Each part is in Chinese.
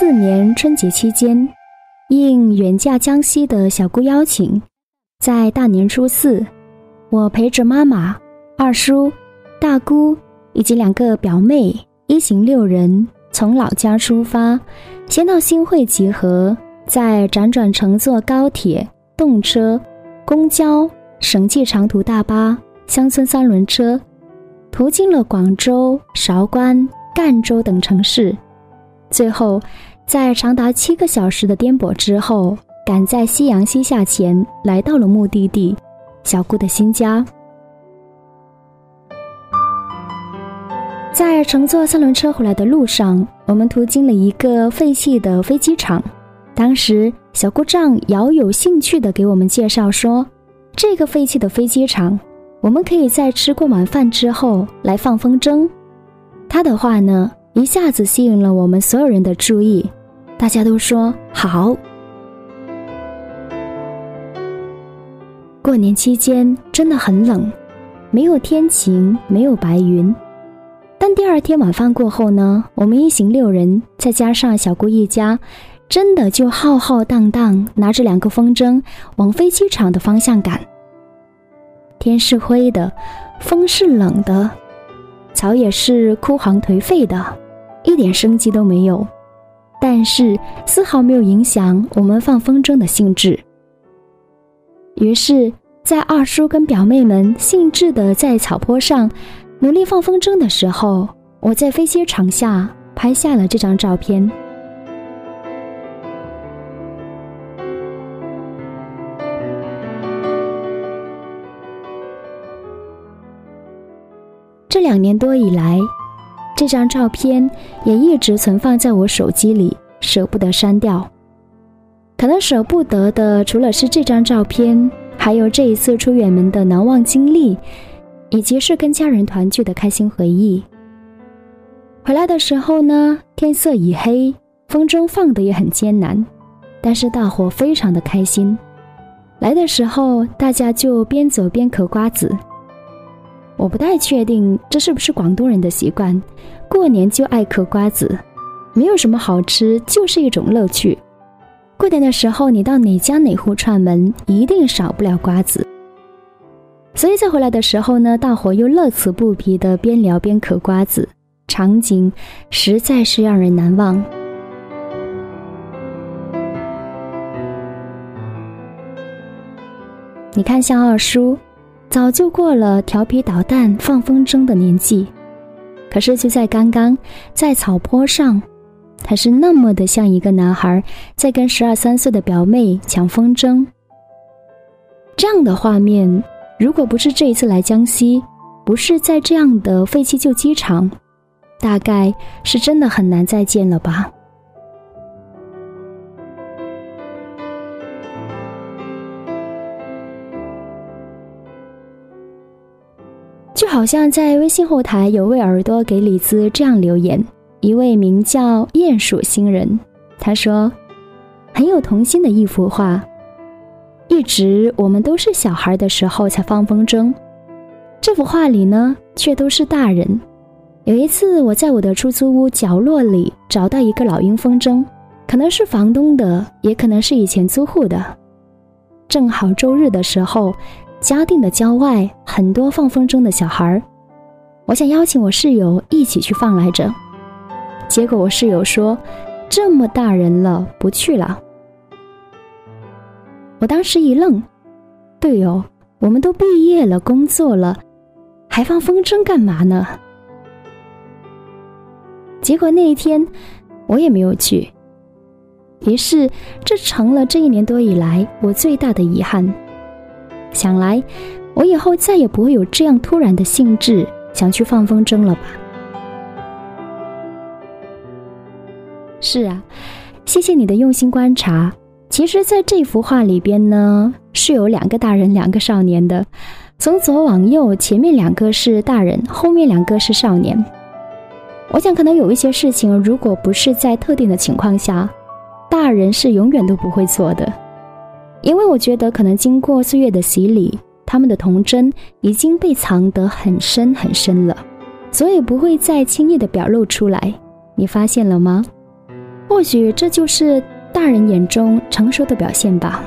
四年春节期间，应远嫁江西的小姑邀请，在大年初四，我陪着妈妈、二叔、大姑以及两个表妹，一行六人从老家出发，先到新会集合，再辗转乘坐高铁、动车、公交、省际长途大巴、乡村三轮车，途经了广州、韶关、赣州等城市。最后，在长达七个小时的颠簸之后，赶在夕阳西下前来到了目的地——小姑的新家。在乘坐三轮车回来的路上，我们途经了一个废弃的飞机场。当时，小姑丈饶有兴趣地给我们介绍说：“这个废弃的飞机场，我们可以在吃过晚饭之后来放风筝。”他的话呢？一下子吸引了我们所有人的注意，大家都说好。过年期间真的很冷，没有天晴，没有白云。但第二天晚饭过后呢，我们一行六人，再加上小姑一家，真的就浩浩荡荡拿着两个风筝往飞机场的方向赶。天是灰的，风是冷的。草也是枯黄颓废的，一点生机都没有，但是丝毫没有影响我们放风筝的兴致。于是，在二叔跟表妹们兴致的在草坡上努力放风筝的时候，我在飞机场下拍下了这张照片。两年多以来，这张照片也一直存放在我手机里，舍不得删掉。可能舍不得的，除了是这张照片，还有这一次出远门的难忘经历，以及是跟家人团聚的开心回忆。回来的时候呢，天色已黑，风筝放得也很艰难，但是大伙非常的开心。来的时候，大家就边走边嗑瓜子。我不太确定这是不是广东人的习惯，过年就爱嗑瓜子，没有什么好吃，就是一种乐趣。过年的时候，你到哪家哪户串门，一定少不了瓜子。所以在回来的时候呢，大伙又乐此不疲的边聊边嗑瓜子，场景实在是让人难忘。你看，像二叔。早就过了调皮捣蛋、放风筝的年纪，可是就在刚刚，在草坡上，他是那么的像一个男孩，在跟十二三岁的表妹抢风筝。这样的画面，如果不是这一次来江西，不是在这样的废弃旧机场，大概是真的很难再见了吧。就好像在微信后台有位耳朵给李子这样留言，一位名叫鼹鼠星人，他说：“很有童心的一幅画。一直我们都是小孩的时候才放风筝，这幅画里呢却都是大人。有一次我在我的出租屋角落里找到一个老鹰风筝，可能是房东的，也可能是以前租户的。正好周日的时候。”嘉定的郊外很多放风筝的小孩儿，我想邀请我室友一起去放来着，结果我室友说：“这么大人了，不去了。”我当时一愣，对哦，我们都毕业了，工作了，还放风筝干嘛呢？结果那一天我也没有去，于是这成了这一年多以来我最大的遗憾。想来，我以后再也不会有这样突然的兴致想去放风筝了吧？是啊，谢谢你的用心观察。其实，在这幅画里边呢，是有两个大人，两个少年的。从左往右，前面两个是大人，后面两个是少年。我想，可能有一些事情，如果不是在特定的情况下，大人是永远都不会做的。因为我觉得，可能经过岁月的洗礼，他们的童真已经被藏得很深很深了，所以不会再轻易的表露出来。你发现了吗？或许这就是大人眼中成熟的表现吧。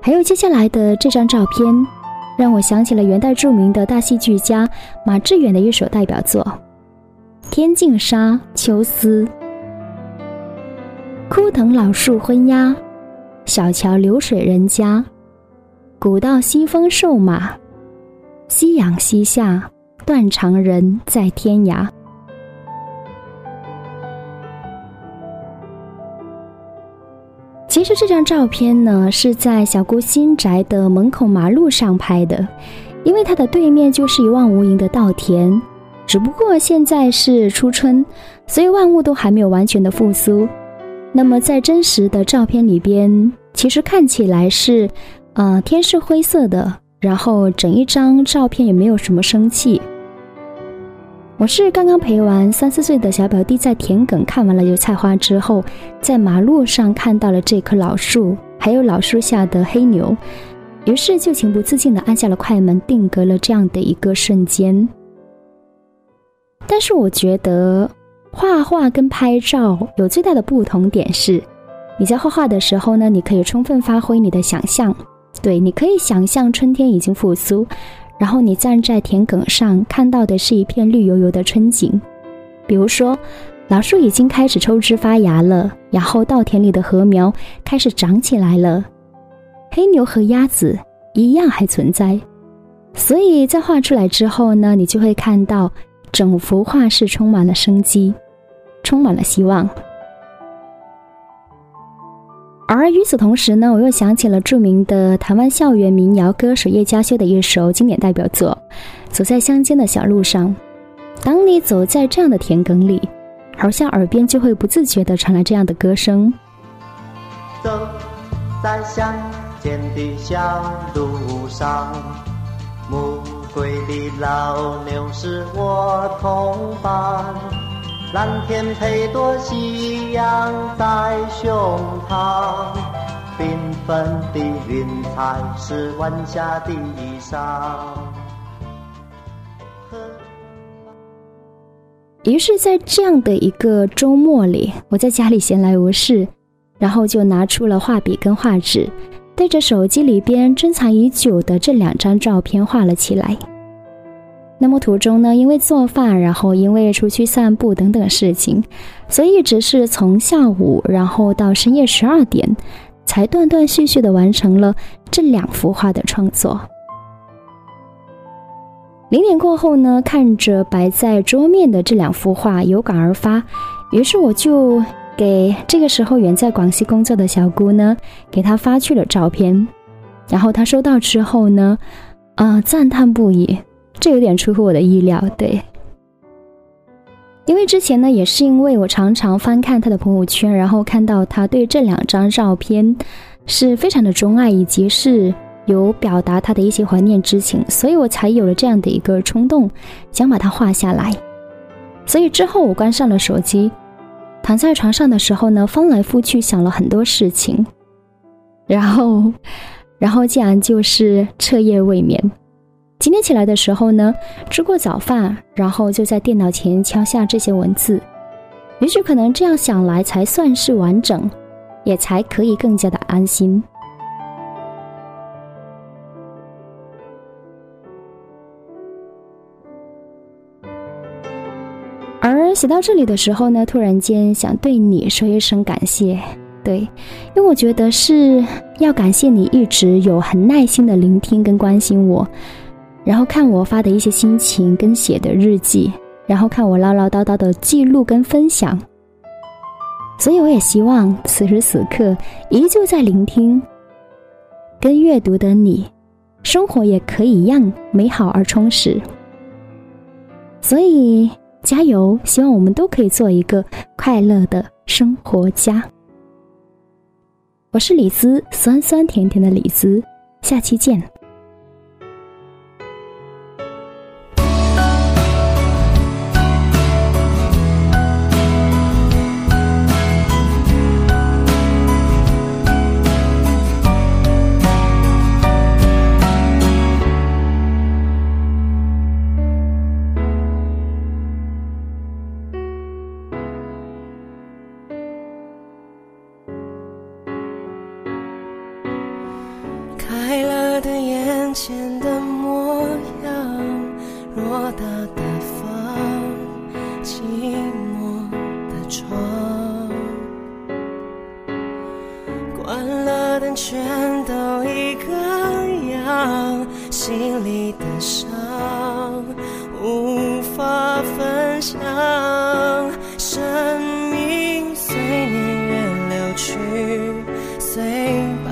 还有接下来的这张照片，让我想起了元代著名的大戏剧家马致远的一首代表作《天净沙·秋思》：枯藤老树昏鸦，小桥流水人家，古道西风瘦马。夕阳西下，断肠人在天涯。其实这张照片呢，是在小姑新宅的门口马路上拍的，因为它的对面就是一望无垠的稻田。只不过现在是初春，所以万物都还没有完全的复苏。那么在真实的照片里边，其实看起来是，呃，天是灰色的。然后整一张照片也没有什么生气。我是刚刚陪完三四岁的小表弟在田埂看完了油菜花之后，在马路上看到了这棵老树，还有老树下的黑牛，于是就情不自禁地按下了快门，定格了这样的一个瞬间。但是我觉得画画跟拍照有最大的不同点是，你在画画的时候呢，你可以充分发挥你的想象。对，你可以想象春天已经复苏，然后你站在田埂上，看到的是一片绿油油的春景。比如说，老树已经开始抽枝发芽了，然后稻田里的禾苗开始长起来了，黑牛和鸭子一样还存在。所以在画出来之后呢，你就会看到整幅画是充满了生机，充满了希望。而与此同时呢，我又想起了著名的台湾校园民谣歌手叶嘉修的一首经典代表作《走在乡间的小路上》。当你走在这样的田埂里，好像耳边就会不自觉地传来这样的歌声：走在乡间的小路上，暮归的老牛是我同伴。蓝天配朵夕阳在胸膛，缤纷的云彩是晚霞的衣裳。于是，在这样的一个周末里，我在家里闲来无事，然后就拿出了画笔跟画纸，对着手机里边珍藏已久的这两张照片画了起来。那么途中呢，因为做饭，然后因为出去散步等等事情，所以一直是从下午，然后到深夜十二点，才断断续续的完成了这两幅画的创作。零点过后呢，看着摆在桌面的这两幅画，有感而发，于是我就给这个时候远在广西工作的小姑呢，给她发去了照片，然后她收到之后呢，啊，赞叹不已。这有点出乎我的意料，对，因为之前呢，也是因为我常常翻看他的朋友圈，然后看到他对这两张照片是非常的钟爱，以及是有表达他的一些怀念之情，所以我才有了这样的一个冲动，想把它画下来。所以之后我关上了手机，躺在床上的时候呢，翻来覆去想了很多事情，然后，然后竟然就是彻夜未眠。今天起来的时候呢，吃过早饭，然后就在电脑前敲下这些文字。也许可能这样想来才算是完整，也才可以更加的安心。写到这里的时候呢，突然间想对你说一声感谢，对，因为我觉得是要感谢你一直有很耐心的聆听跟关心我。然后看我发的一些心情跟写的日记，然后看我唠唠叨叨的记录跟分享。所以我也希望此时此刻依旧在聆听跟阅读的你，生活也可以一样美好而充实。所以加油，希望我们都可以做一个快乐的生活家。我是李子，酸酸甜甜的李子，下期见。开了的眼前的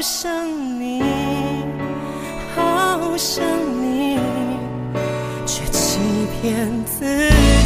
想你。好想你，却欺骗自己。